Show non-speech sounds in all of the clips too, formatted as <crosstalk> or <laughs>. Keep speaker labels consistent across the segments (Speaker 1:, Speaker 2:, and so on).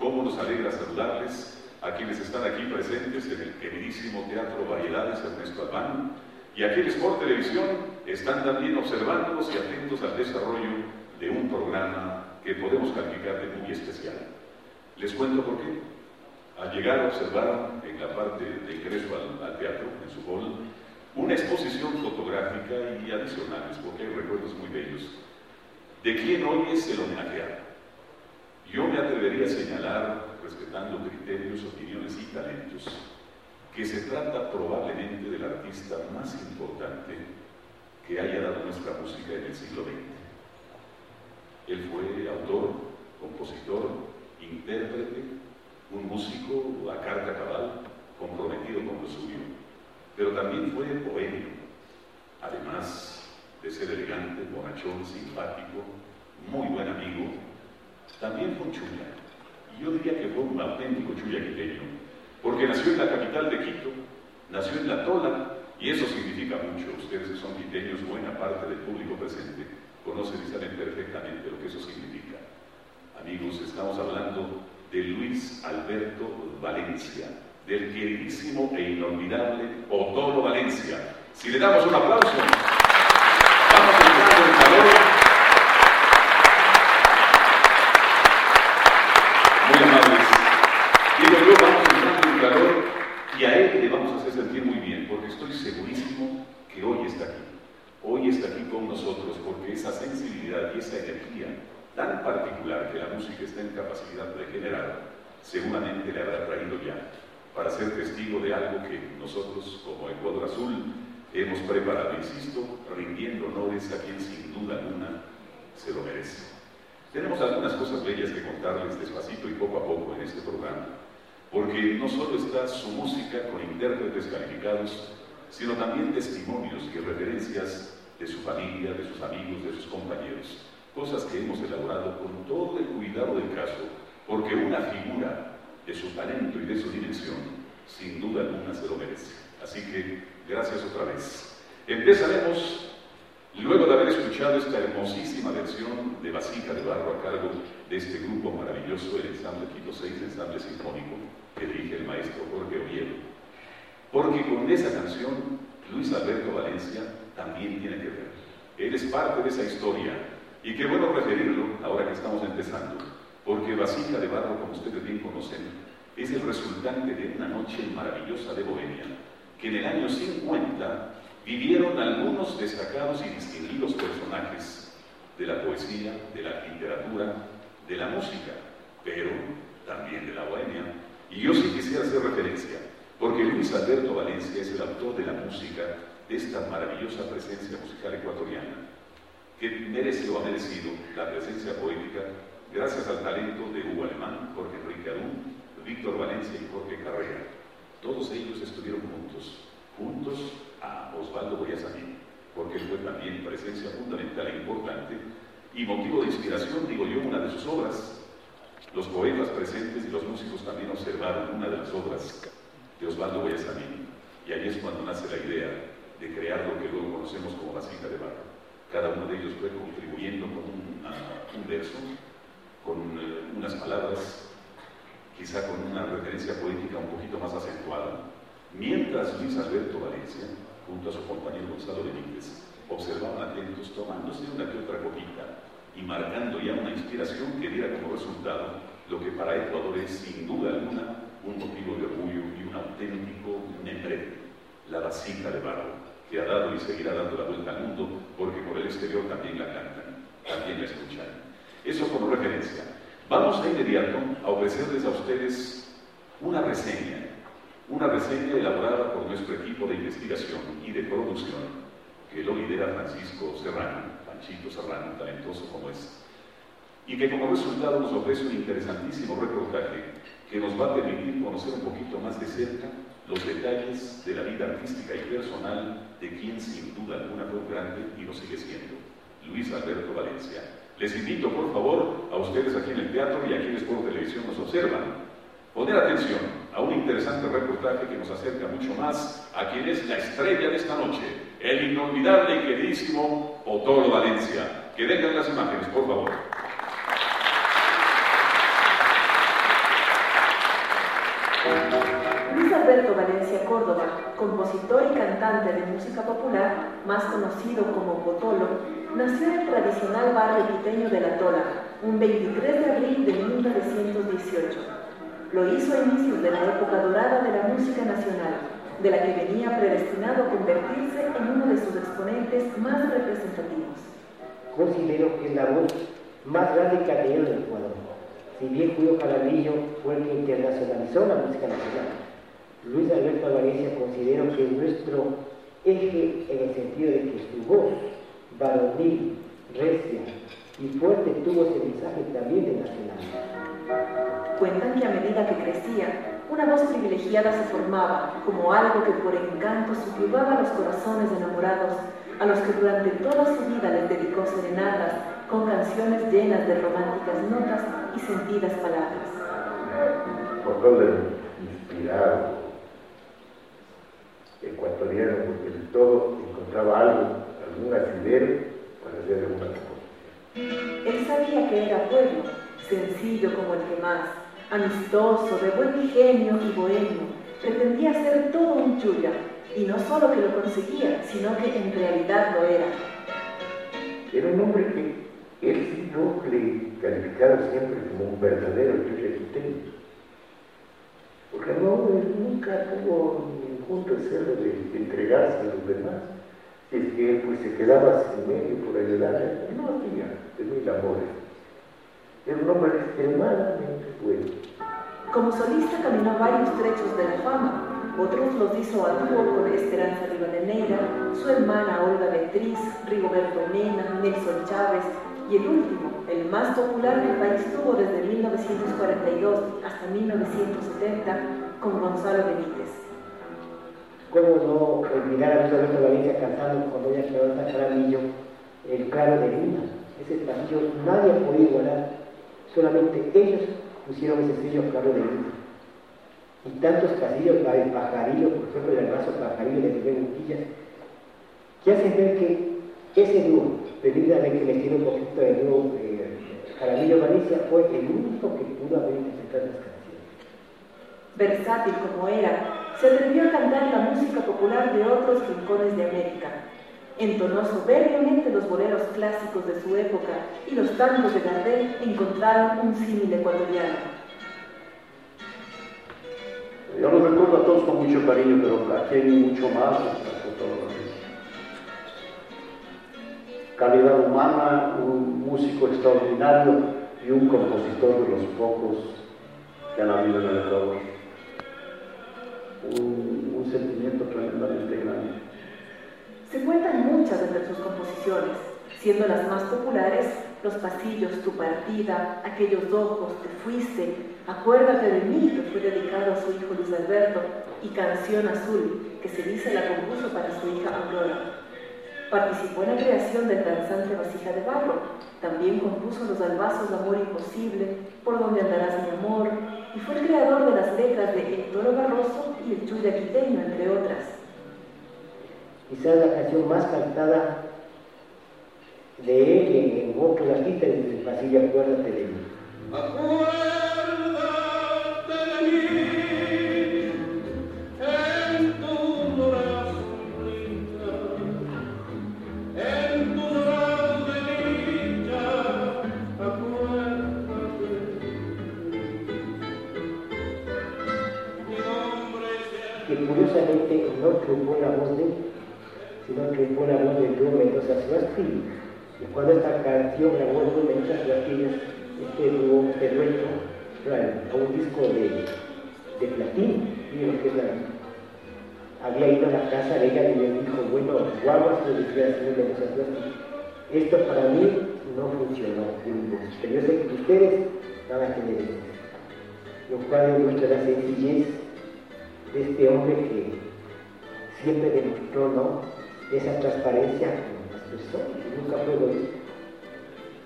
Speaker 1: Cómo nos alegra saludarles a quienes están aquí presentes en el queridísimo Teatro Variedades Ernesto Albán y a quienes por televisión están también observándonos y atentos al desarrollo de un programa que podemos calificar de muy especial. Les cuento por qué. Al llegar a observar en la parte de ingreso al, al teatro, en su hall, una exposición fotográfica y adicionales, porque hay recuerdos muy bellos, de quién hoy es el homenajeado. Yo me atrevería a señalar, respetando criterios, opiniones y talentos, que se trata probablemente del artista más importante que haya dado nuestra música en el siglo XX. Él fue autor, compositor, intérprete, un músico a carta cabal, comprometido con lo suyo pero también fue bohemio, además de ser elegante, bonachón, simpático, muy buen amigo, también fue chulla. Y yo diría que fue un auténtico chulla quiteño, porque nació en la capital de Quito, nació en La Tola, y eso significa mucho. Ustedes que son quiteños, buena parte del público presente, conocen y saben perfectamente lo que eso significa. Amigos, estamos hablando de Luis Alberto Valencia, del queridísimo e inolvidable Otolo Valencia. Si le damos un aplauso, vamos a entrar en calor. Muy amables. Digo yo, vamos a entrar en calor y a él le vamos a hacer sentir muy bien, porque estoy segurísimo que hoy está aquí. Hoy está aquí con nosotros porque esa sensibilidad y esa energía tan particular que la música está en capacidad de generar, seguramente le habrá traído ya para ser testigo de algo que nosotros como Ecuador Azul hemos preparado, insisto, rindiendo honores a quien sin duda alguna se lo merece. Tenemos algunas cosas bellas que contarles despacito y poco a poco en este programa, porque no solo está su música con intérpretes calificados, sino también testimonios y referencias de su familia, de sus amigos, de sus compañeros, cosas que hemos elaborado con todo el cuidado del caso, porque una figura de su talento y de su dimensión, sin duda alguna se lo merece. Así que gracias otra vez. Empezaremos, luego de haber escuchado esta hermosísima versión de Vasija de Barro a cargo de este grupo maravilloso, el ensamble Quito 6, ensamble sinfónico, que dirige el maestro Jorge Oviedo. Porque con esa canción, Luis Alberto Valencia también tiene que ver. Él es parte de esa historia. Y qué bueno referirlo ahora que estamos empezando porque Vasija de Barro, como ustedes bien conocen, es el resultante de una noche maravillosa de Bohemia, que en el año 50 vivieron algunos destacados y distinguidos personajes de la poesía, de la literatura, de la música, pero también de la bohemia. Y yo sí quisiera hacer referencia, porque Luis Alberto Valencia es el autor de la música de esta maravillosa presencia musical ecuatoriana, que merece o ha merecido la presencia poética gracias al talento de Hugo Alemán, Jorge Enrique Adún, Víctor Valencia y Jorge Carrera. Todos ellos estuvieron juntos, juntos a Osvaldo Boyasamín, porque él fue también presencia fundamental e importante y motivo de inspiración, digo yo, una de sus obras. Los poetas presentes y los músicos también observaron una de las obras de Osvaldo Boyasamín, y ahí es cuando nace la idea de crear lo que luego conocemos como vasija de barro. Cada uno de ellos fue contribuyendo con un, un verso con eh, unas palabras, quizá con una referencia poética un poquito más acentuada, mientras Luis Alberto Valencia, junto a su compañero Gonzalo Benítez, observaban atentos, tomándose una que otra copita y marcando ya una inspiración que diera como resultado lo que para Ecuador es sin duda alguna un motivo de orgullo y un auténtico membre, la vasija de barro, que ha dado y seguirá dando la vuelta al mundo, porque por el exterior también la cantan, también la escuchan. Eso como referencia. Vamos de inmediato a ofrecerles a ustedes una reseña, una reseña elaborada por nuestro equipo de investigación y de producción, que lo lidera Francisco Serrano, Panchito Serrano, talentoso como es, y que como resultado nos ofrece un interesantísimo reportaje que nos va a permitir conocer un poquito más de cerca los detalles de la vida artística y personal de quien sin duda alguna fue un grande y lo sigue siendo, Luis Alberto Valencia. Les invito, por favor, a ustedes aquí en el teatro y a quienes por televisión nos observan, poner atención a un interesante reportaje que nos acerca mucho más a quien es la estrella de esta noche, el inolvidable y queridísimo Otolo Valencia. Que vengan las imágenes, por favor.
Speaker 2: Compositor y cantante de música popular, más conocido como Botolo, nació en el tradicional barrio quiteño de La Tola, un 23 de abril de 1918. Lo hizo a inicios de la época dorada de la música nacional, de la que venía predestinado a convertirse en uno de sus exponentes más representativos.
Speaker 3: Considero que es la voz más grande que ha tenido el Ecuador. Si bien Julio Jaramillo fue el que internacionalizó la música nacional, Luis Alberto Valencia considero que es nuestro eje en el sentido de que su voz, varonil, recia y fuerte, tuvo ese mensaje también de nacionalidad.
Speaker 2: Cuentan que a medida que crecía, una voz privilegiada se formaba como algo que por encanto subyugaba a los corazones enamorados, a los que durante toda su vida les dedicó serenatas con canciones llenas de románticas notas y sentidas palabras.
Speaker 4: Por todo inspirado, ecuatoriano, porque de todo encontraba algo, algún asidero para hacer alguna cosa.
Speaker 2: Él sabía que era pueblo, sencillo como el que más, amistoso, de buen ingenio y bohemio, pretendía ser todo un chulla, y no solo que lo conseguía, sino que en realidad lo era.
Speaker 4: Era un hombre que él sí no le calificaba siempre como un verdadero chulla porque no, él nunca tuvo de ser de entregarse a los demás. Es que pues se quedaba sin medio por ayudar, no había de mil amores. Era un hombre extremadamente bueno.
Speaker 2: Como solista caminó varios trechos de la fama, otros los hizo a dúo con Esperanza Rivadeneira, su hermana Olga Beatriz, Rigoberto Mena, Nelson Chávez y el último, el más popular que el país tuvo desde 1942 hasta 1970, con Gonzalo Benítez.
Speaker 3: ¿Cómo no olvidar a Luis Alberto Valencia cantando con Doña Carlota Jaramillo el claro de luna? Ese pasillo nadie podido igualar, solamente ellos pusieron ese sello claro de luna. Y tantos casillos, el pajarillo, por ejemplo, el hermoso pajarillo de Miguel Montilla, que hacen ver que ese dúo, debidamente que le tiene un poquito de dúo eh, Jaramillo Valencia, fue el único que pudo haber interpretado las canciones.
Speaker 2: Versátil como era, se atrevió a cantar la música popular de otros rincones de América. Entonó soberbiamente los boleros clásicos de su época y los tangos de Gardel encontraron un símil ecuatoriano.
Speaker 5: Yo los recuerdo a todos con mucho cariño, pero aquí hay mucho más. Calidad humana, un músico extraordinario y un compositor de los pocos que han habido en el Ecuador un, sentimiento tremendamente grande.
Speaker 2: Se cuentan muchas entre sus composiciones, siendo las más populares Los pasillos, Tu partida, Aquellos ojos, Te fuiste, Acuérdate de mí, que fue dedicado a su hijo Luis Alberto, y Canción Azul, que se dice la compuso para su hija Aurora. Participó en la creación del danzante Vasija de Barro. También compuso los albazos de Amor Imposible, Por donde andarás mi amor, y fue el creador de las letras de El Toro Barroso y El Chuya Quiteño, entre otras.
Speaker 3: Quizás la canción más cantada de él en, en otros artistas es el pasillo Acuérdate de mí. impone la voz de él, sino que impone la voz de Pedro Mendoza Sebastín. Y cuando esta canción grabó Pedro Mendoza Sebastín, este dúo, este a un disco de, de platín, miren que es la, había ido a la casa de ella y me dijo, bueno, guaguas, le decía el señor Mendoza esto para mí no funcionó, pero yo sé que ustedes van a tener esto. Lo cual demuestra la sencillez de este hombre que siempre demostró ¿no? esa transparencia con las personas, nunca fue egoísta.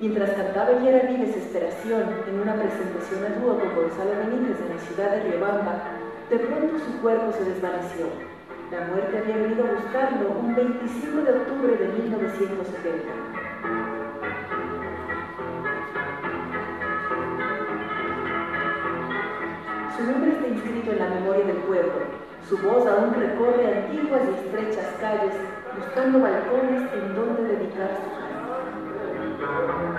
Speaker 6: Mientras cantaba Yera mi desesperación en una presentación a dúo con Gonzalo Benítez en la ciudad de Riobamba, de pronto su cuerpo se desvaneció. La muerte había venido a buscarlo un 25 de octubre de 1970. Su nombre está inscrito en la memoria del pueblo su voz aún recorre antiguas y estrechas calles, buscando balcones en donde dedicar su canto.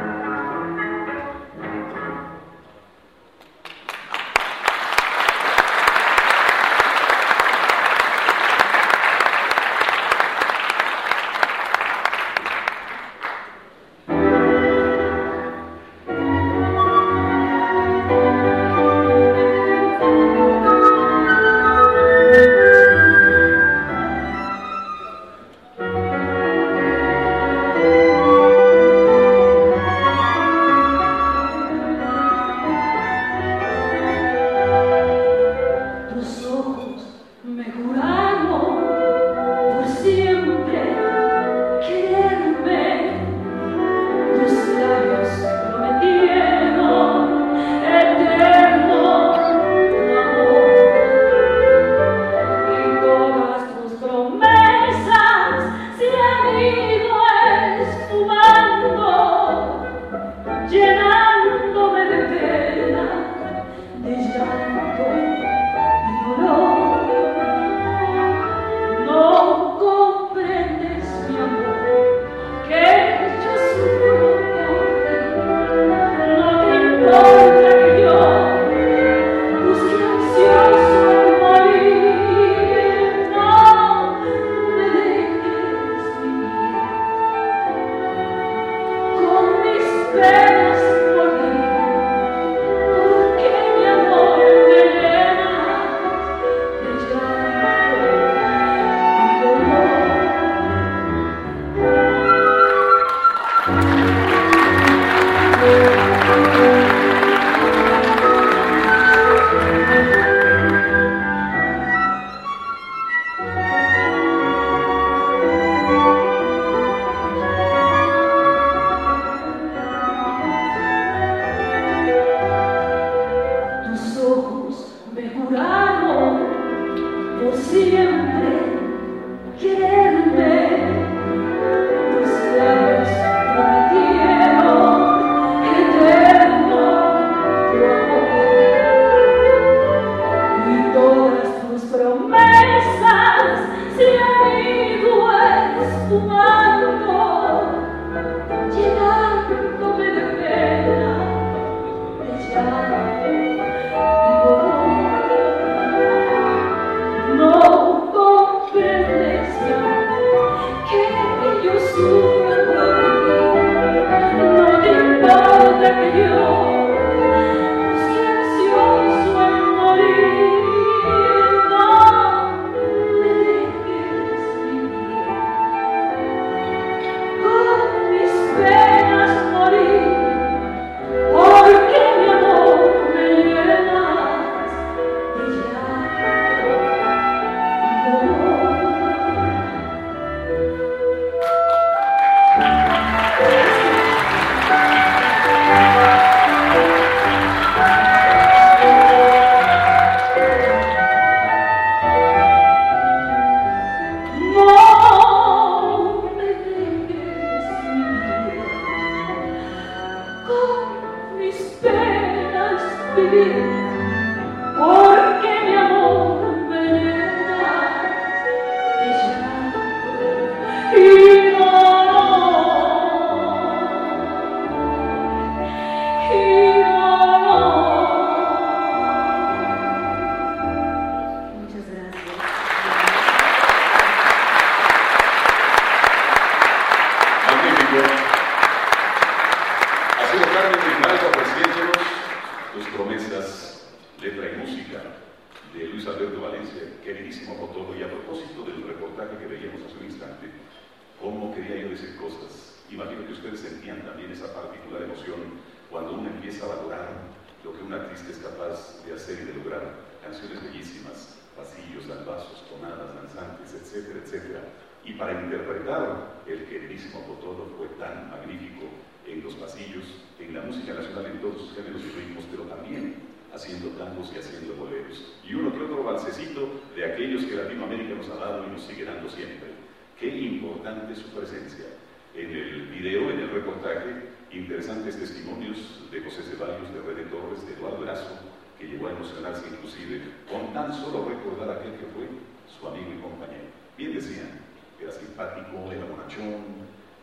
Speaker 1: Qué importante su presencia. En el video, en el reportaje, interesantes testimonios de José Ceballos, de René Torres, de Eduardo Erazo, que llegó a emocionarse inclusive con tan solo recordar aquel que fue su amigo y compañero. Bien decían, era simpático, era bonachón,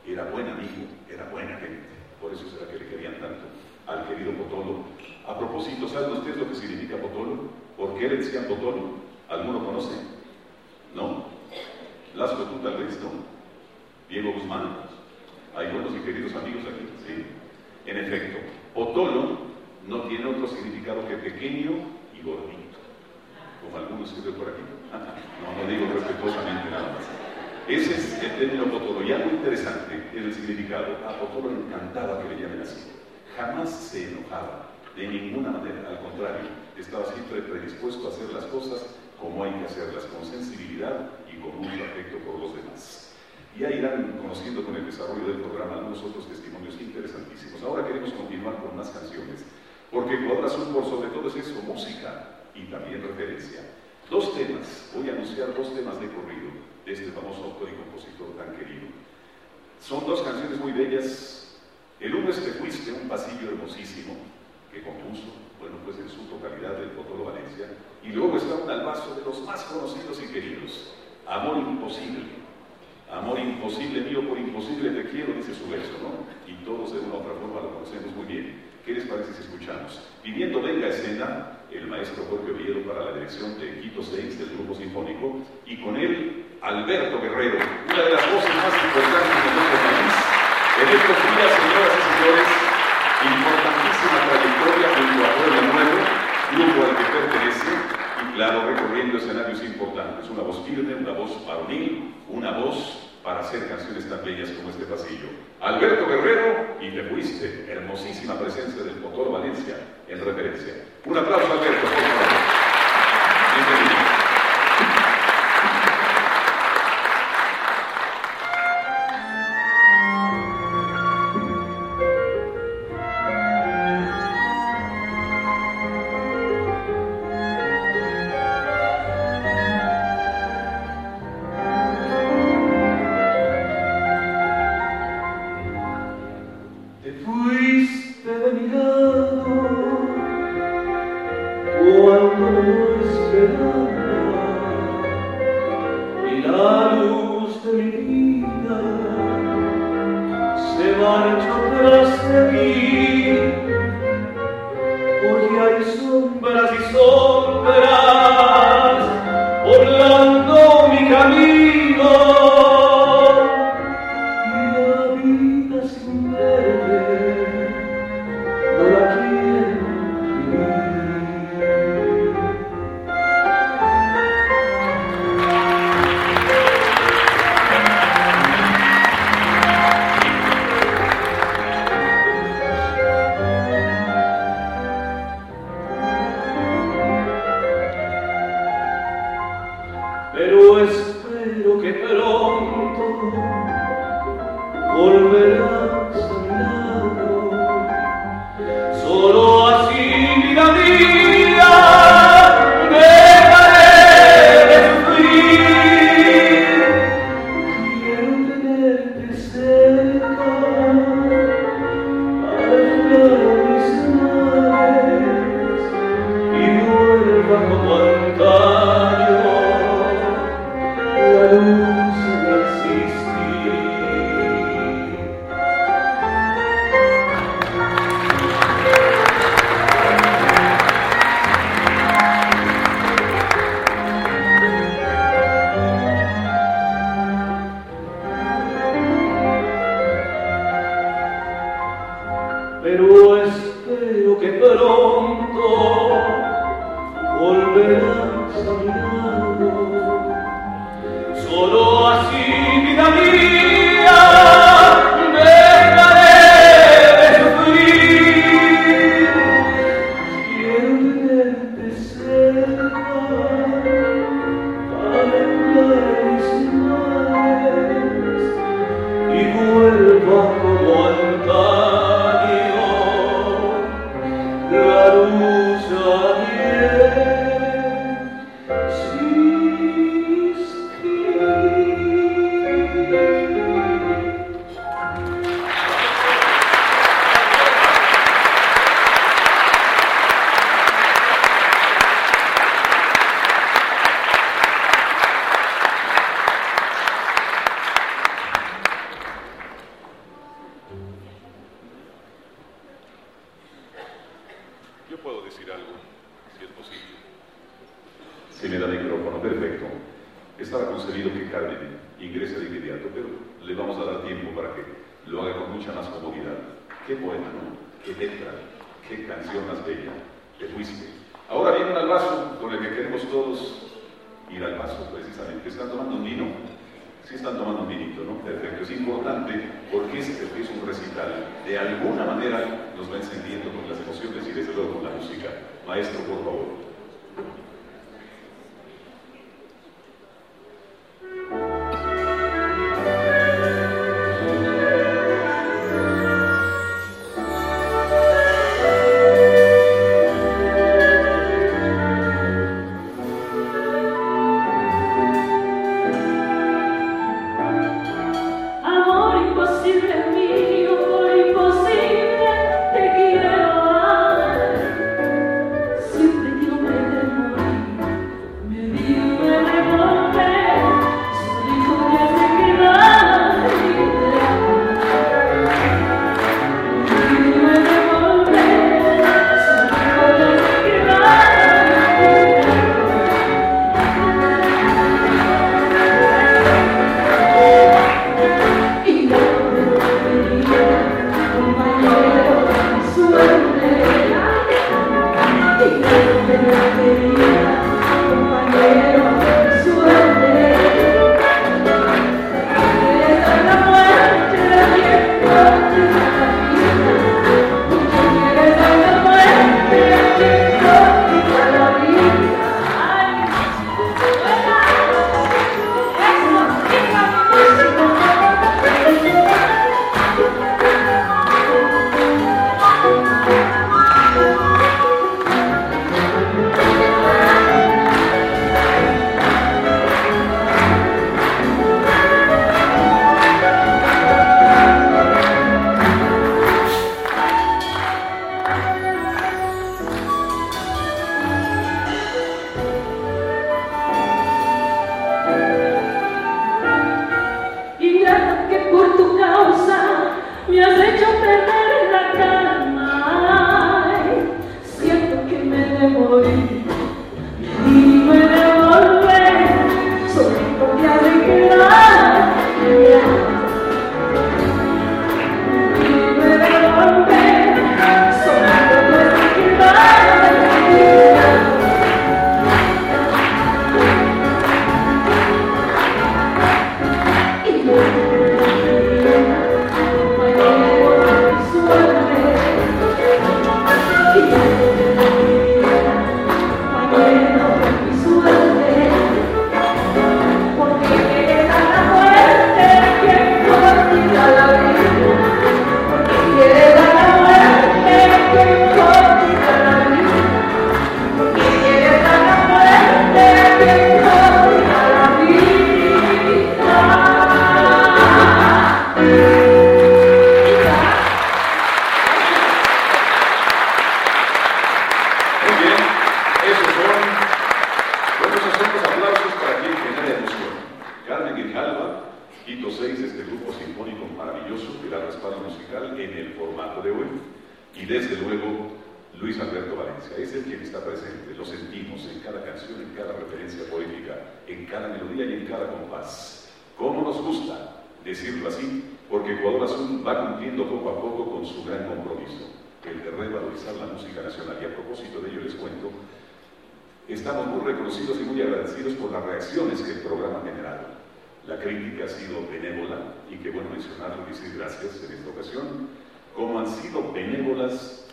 Speaker 1: era buen amigo, era buena gente. Por eso será que le querían tanto al querido Potolo. A propósito, ¿saben ustedes lo que significa Potolo? ¿Por qué le decían Potolo? ¿Alguno conoce? ¿No? Tú tal vez, ¿no? Diego Guzmán. Hay buenos y queridos amigos aquí, ¿sí? En efecto, Potolo no tiene otro significado que pequeño y gordito, como algunos escriben por aquí. <laughs> No, no digo respetuosamente nada más. Ese es el término Potolo. Y algo interesante es el significado. A Potolo le encantaba que le llamen así. Jamás se enojaba, de ninguna manera. Al contrario, estaba siempre predispuesto a hacer las cosas como hay que hacerlas, con sensibilidad y con mucho por los demás. Ya irán conociendo con el desarrollo del programa algunos otros testimonios interesantísimos. Ahora queremos continuar con más canciones, porque Cuadra por sobre todo es eso, música y también referencia. Dos temas, voy a anunciar dos temas de corrido de este famoso autor y compositor tan querido. Son dos canciones muy bellas. El uno es Te fuiste, un pasillo hermosísimo que compuso, bueno, pues en su totalidad del Potolo Valencia. Y luego está un albazo de los más conocidos y queridos, Amor Imposible. Amor imposible mío por imposible te quiero, dice su verso, ¿no? Y todos de una u otra forma lo conocemos muy bien. ¿Qué les parece si escuchamos? Viviendo venga escena, el maestro Jorge Oviedo para la dirección de Quito 6 del Grupo Sinfónico, y con él Alberto Guerrero, una de las voces más importantes de nuestro país. En estos días, señoras y señores, importantísima trayectoria junto a Pueblo Nuevo, grupo al que claro, recorriendo escenarios importantes. Una voz firme, una voz varonil, una voz para hacer canciones tan bellas como este pasillo. Alberto Guerrero, y te fuiste, hermosísima presencia del motor Valencia en referencia. Un aplauso, Alberto, कभी desde luego
Speaker 7: Luis Alberto Valencia. Es el quien está presente,
Speaker 1: lo sentimos en cada canción, en cada referencia poética, en cada melodía
Speaker 7: y en cada compás. ¿Cómo nos gusta decirlo así? Porque Ecuador Azul va cumpliendo poco a poco con su gran compromiso, el de revalorizar la música nacional. Y a propósito de ello les cuento, estamos muy reconocidos y muy agradecidos por las reacciones que el programa ha generado. La crítica ha sido benévola y qué bueno mencionarlo y decir gracias en esta ocasión como han sido benévolas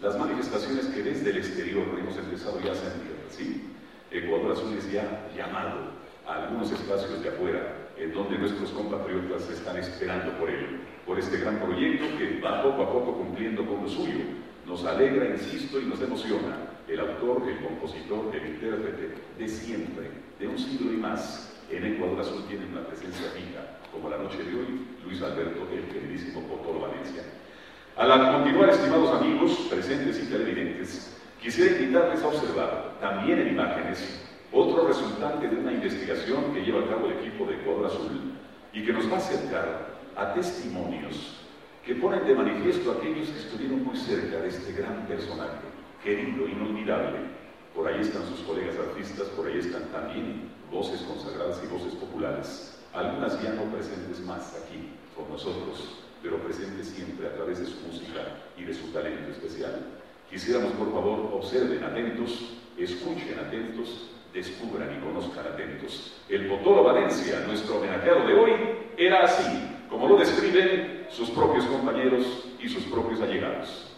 Speaker 7: las manifestaciones que desde el exterior hemos empezado ya a sentir. ¿sí?
Speaker 1: Ecuador Azul es ya llamado a algunos espacios de afuera en donde nuestros compatriotas están esperando por él, por este gran proyecto que va poco a poco cumpliendo con lo suyo. Nos alegra, insisto, y nos emociona el autor, el compositor, el intérprete de siempre, de un siglo y más, en Ecuador Azul tienen una presencia fija, como la noche de hoy, Luis Alberto, el queridísimo Potoro Valencia. Al continuar, estimados amigos, presentes y televidentes, quisiera invitarles a observar, también en imágenes, otro resultante de una investigación que lleva a cabo el equipo de Ecuador Azul y que nos va a acercar a testimonios que ponen de manifiesto a aquellos que estuvieron muy cerca de este gran personaje, querido, inolvidable. Por ahí están sus colegas artistas, por ahí están también voces consagradas y voces populares, algunas ya no presentes más aquí con nosotros, pero presentes siempre a través de su música y de su talento especial. Quisiéramos, por favor, observen atentos, escuchen atentos, descubran y conozcan atentos. El Potolo Valencia, nuestro homenajeado de hoy, era así, como lo describen sus propios compañeros y sus propios allegados.